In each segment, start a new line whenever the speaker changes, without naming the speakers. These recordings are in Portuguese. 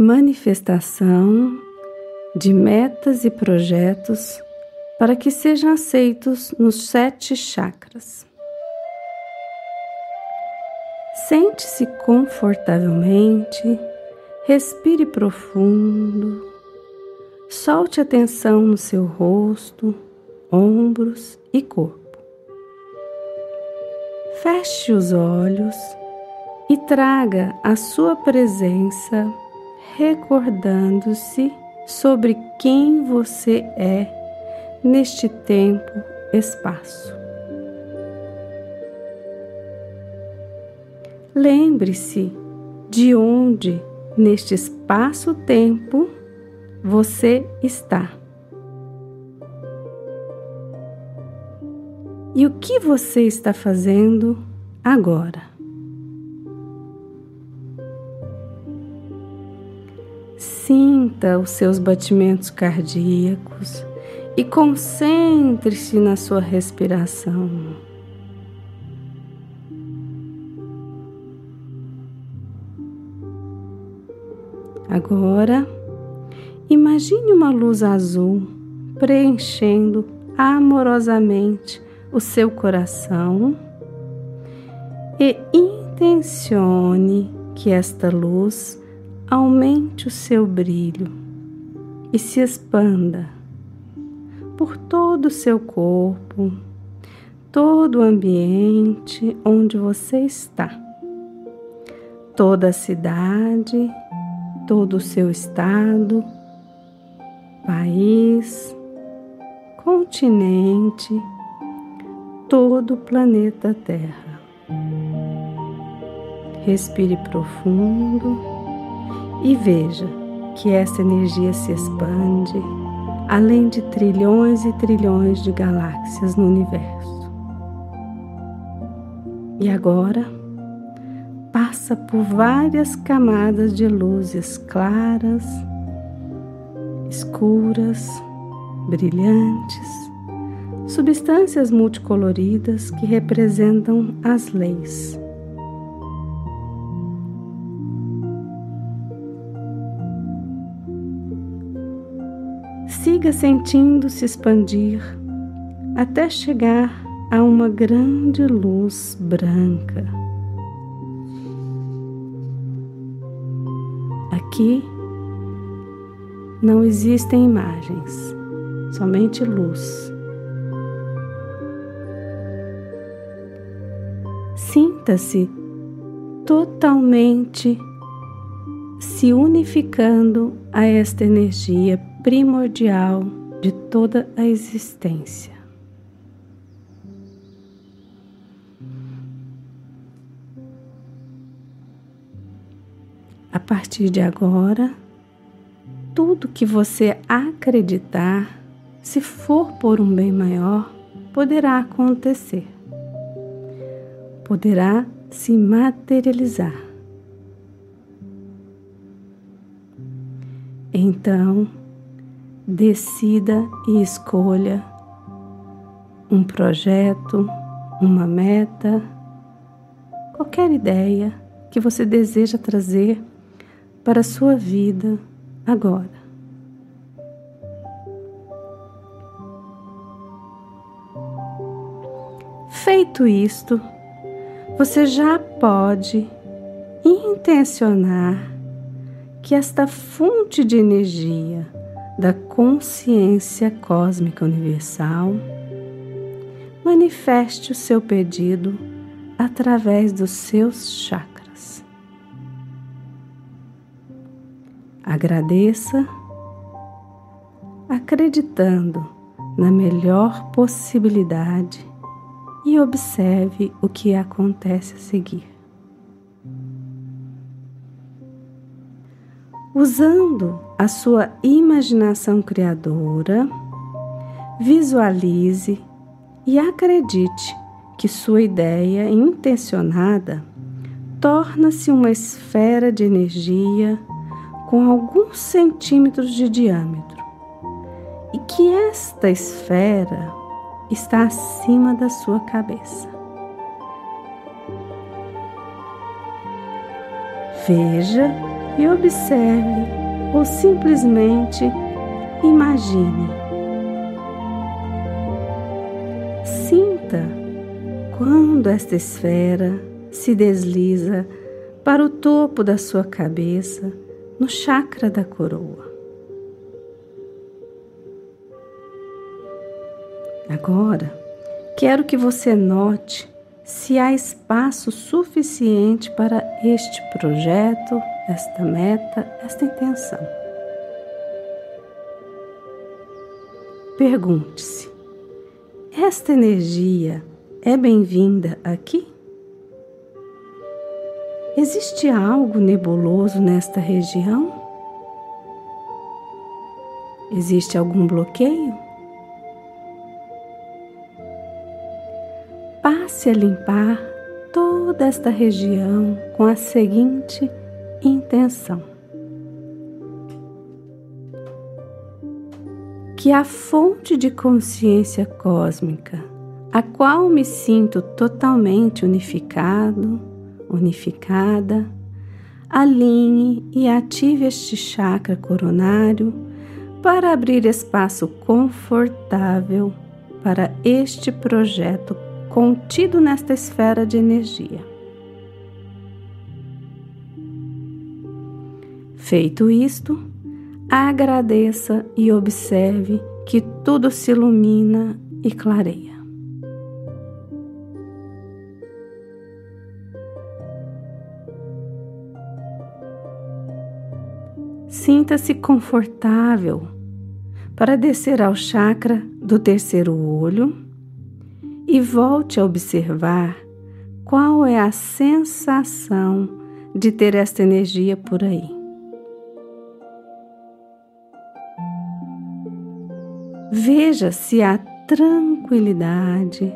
manifestação de metas e projetos para que sejam aceitos nos sete chakras. Sente-se confortavelmente, respire profundo, solte a tensão no seu rosto, ombros e corpo. Feche os olhos e traga a sua presença recordando-se sobre quem você é neste tempo, espaço. Lembre-se de onde neste espaço-tempo você está. E o que você está fazendo agora? Sinta os seus batimentos cardíacos e concentre-se na sua respiração. Agora, imagine uma luz azul preenchendo amorosamente o seu coração e intencione que esta luz aumente o seu brilho e se expanda por todo o seu corpo, todo o ambiente onde você está, toda a cidade todo o seu estado, país, continente, todo o planeta Terra. Respire profundo e veja que essa energia se expande além de trilhões e trilhões de galáxias no universo. E agora, passa por várias camadas de luzes claras, escuras, brilhantes, substâncias multicoloridas que representam as leis. Siga sentindo-se expandir até chegar a uma grande luz branca Aqui não existem imagens, somente luz. Sinta-se totalmente se unificando a esta energia primordial de toda a existência. A partir de agora, tudo que você acreditar, se for por um bem maior, poderá acontecer, poderá se materializar. Então, decida e escolha um projeto, uma meta, qualquer ideia que você deseja trazer para a sua vida agora. Feito isto, você já pode intencionar que esta fonte de energia da consciência cósmica universal manifeste o seu pedido através dos seus chakras. Agradeça, acreditando na melhor possibilidade e observe o que acontece a seguir. Usando a sua imaginação criadora, visualize e acredite que sua ideia intencionada torna-se uma esfera de energia com alguns centímetros de diâmetro e que esta esfera está acima da sua cabeça. Veja e observe ou simplesmente imagine. Sinta quando esta esfera se desliza para o topo da sua cabeça, no chakra da coroa. Agora, quero que você note se há espaço suficiente para este projeto, esta meta, esta intenção. Pergunte-se: esta energia é bem-vinda aqui? Existe algo nebuloso nesta região? Existe algum bloqueio? passe a limpar toda esta região com a seguinte intenção: que a fonte de consciência cósmica, a qual me sinto totalmente unificado, unificada, alinhe e ative este chakra coronário para abrir espaço confortável para este projeto contido nesta esfera de energia. Feito isto, agradeça e observe que tudo se ilumina e clareia. Sinta-se confortável para descer ao chakra do terceiro olho e volte a observar qual é a sensação de ter esta energia por aí. Veja se há tranquilidade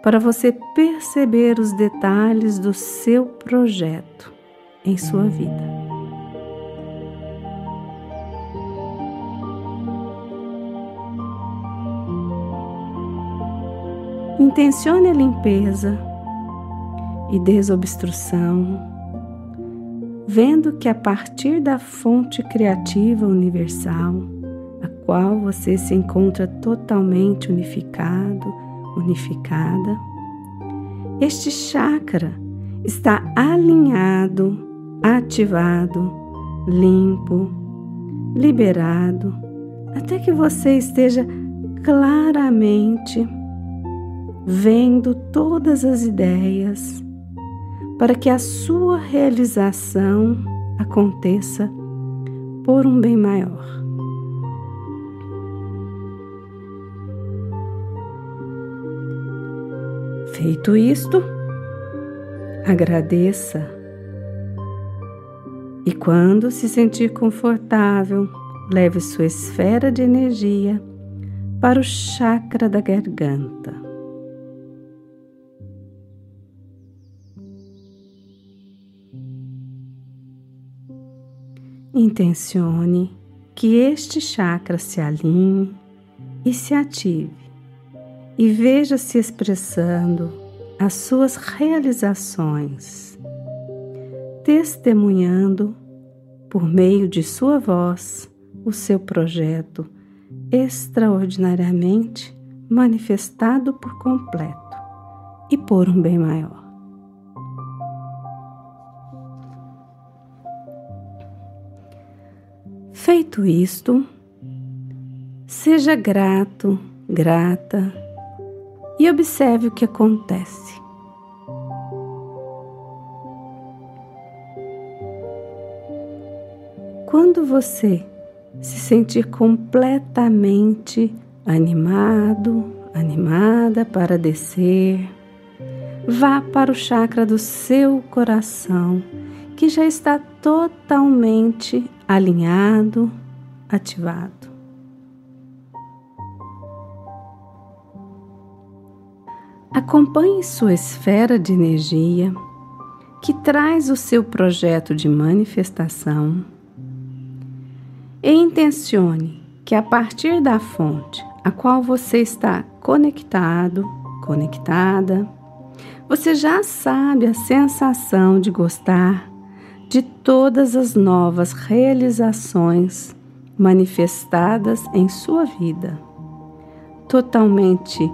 para você perceber os detalhes do seu projeto em sua vida. Intencione a limpeza e desobstrução, vendo que a partir da fonte criativa universal, qual você se encontra totalmente unificado, unificada, este chakra está alinhado, ativado, limpo, liberado, até que você esteja claramente vendo todas as ideias, para que a sua realização aconteça por um bem maior. Feito isto, agradeça e, quando se sentir confortável, leve sua esfera de energia para o chakra da garganta. Intencione que este chakra se alinhe e se ative e veja se expressando as suas realizações, testemunhando por meio de sua voz o seu projeto extraordinariamente manifestado por completo e por um bem maior. Feito isto, seja grato, grata e observe o que acontece. Quando você se sentir completamente animado, animada para descer, vá para o chakra do seu coração, que já está totalmente alinhado, ativado. Acompanhe sua esfera de energia que traz o seu projeto de manifestação. E intencione que a partir da fonte a qual você está conectado, conectada, você já sabe a sensação de gostar de todas as novas realizações manifestadas em sua vida, totalmente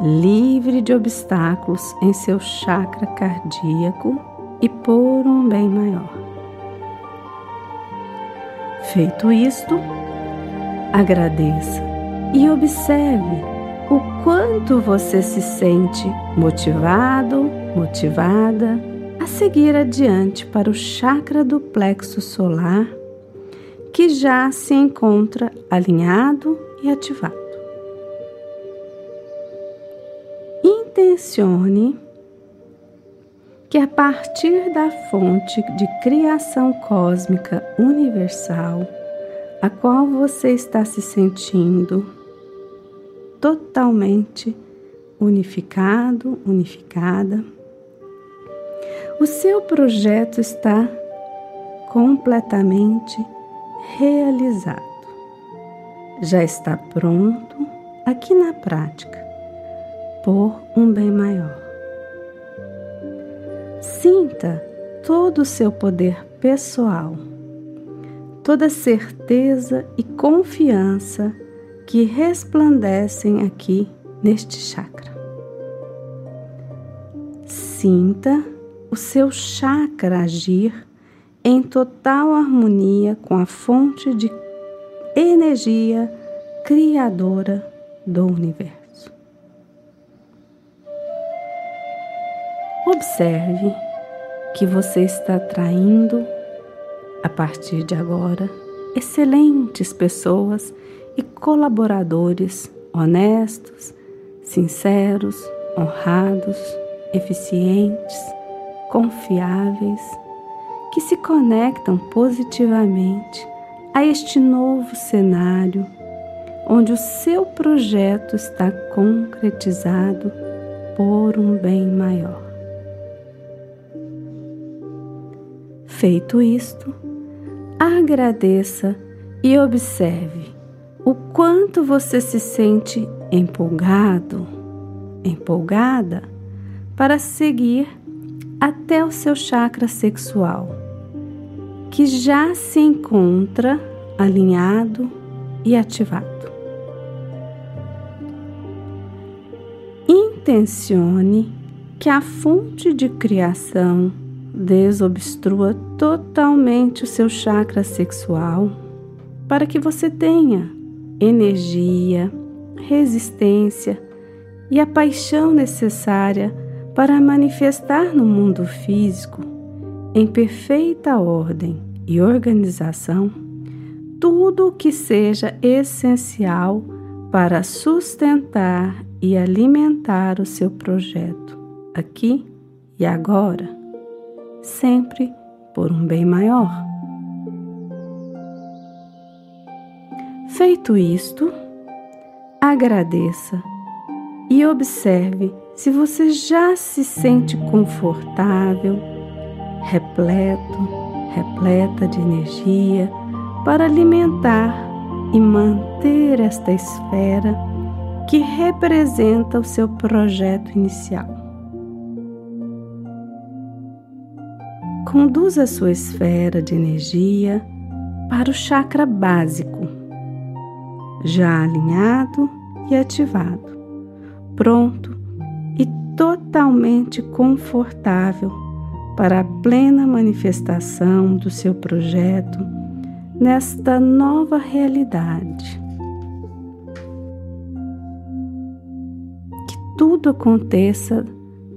livre de obstáculos em seu chakra cardíaco e por um bem maior. Feito isto, agradeça e observe o quanto você se sente motivado, motivada a seguir adiante para o chakra do plexo solar, que já se encontra alinhado e ativado. Intencione que a partir da fonte de criação cósmica universal, a qual você está se sentindo totalmente unificado, unificada, o seu projeto está completamente realizado. Já está pronto aqui na prática, por um bem maior. Sinta todo o seu poder pessoal, toda certeza e confiança que resplandecem aqui neste chakra. Sinta o seu chakra agir em total harmonia com a fonte de energia criadora do universo. Observe que você está atraindo, a partir de agora, excelentes pessoas e colaboradores honestos, sinceros, honrados, eficientes confiáveis, que se conectam positivamente a este novo cenário onde o seu projeto está concretizado por um bem maior. Feito isto, agradeça e observe o quanto você se sente empolgado, empolgada para seguir até o seu chakra sexual, que já se encontra alinhado e ativado. Intencione que a fonte de criação desobstrua totalmente o seu chakra sexual para que você tenha energia, resistência e a paixão necessária para manifestar no mundo físico, em perfeita ordem e organização, tudo o que seja essencial para sustentar e alimentar o seu projeto, aqui e agora, sempre por um bem maior. Feito isto, agradeça e observe se você já se sente confortável, repleto, repleta de energia para alimentar e manter esta esfera que representa o seu projeto inicial. Conduza a sua esfera de energia para o chakra básico, já alinhado e ativado, pronto totalmente confortável para a plena manifestação do seu projeto nesta nova realidade. Que tudo aconteça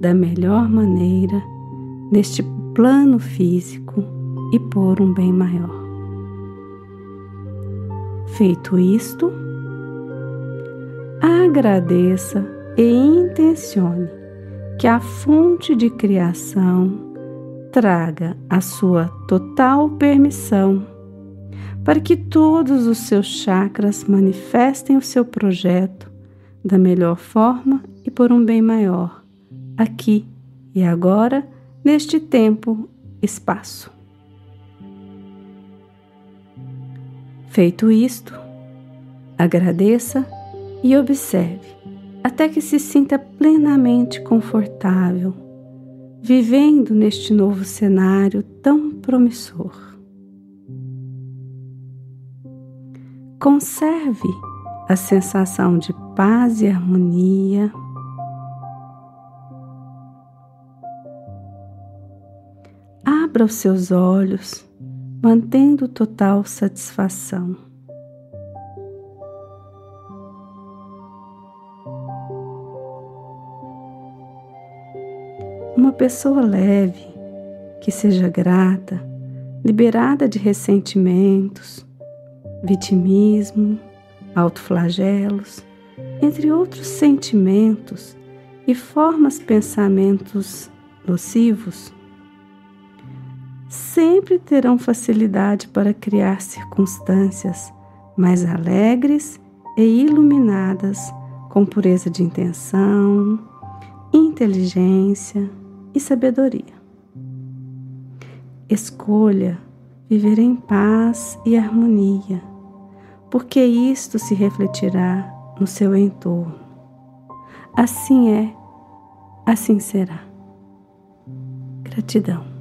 da melhor maneira neste plano físico e por um bem maior. Feito isto, agradeça e intencione que a fonte de criação traga a sua total permissão para que todos os seus chakras manifestem o seu projeto da melhor forma e por um bem maior, aqui e agora, neste tempo, espaço. Feito isto, agradeça e observe até que se sinta plenamente confortável, vivendo neste novo cenário tão promissor. Conserve a sensação de paz e harmonia. Abra os seus olhos, mantendo total satisfação. Uma pessoa leve, que seja grata, liberada de ressentimentos, vitimismo, autoflagelos, entre outros sentimentos e formas pensamentos nocivos, sempre terão facilidade para criar circunstâncias mais alegres e iluminadas com pureza de intenção, inteligência, e sabedoria. Escolha viver em paz e harmonia, porque isto se refletirá no seu entorno. Assim é, assim será. Gratidão.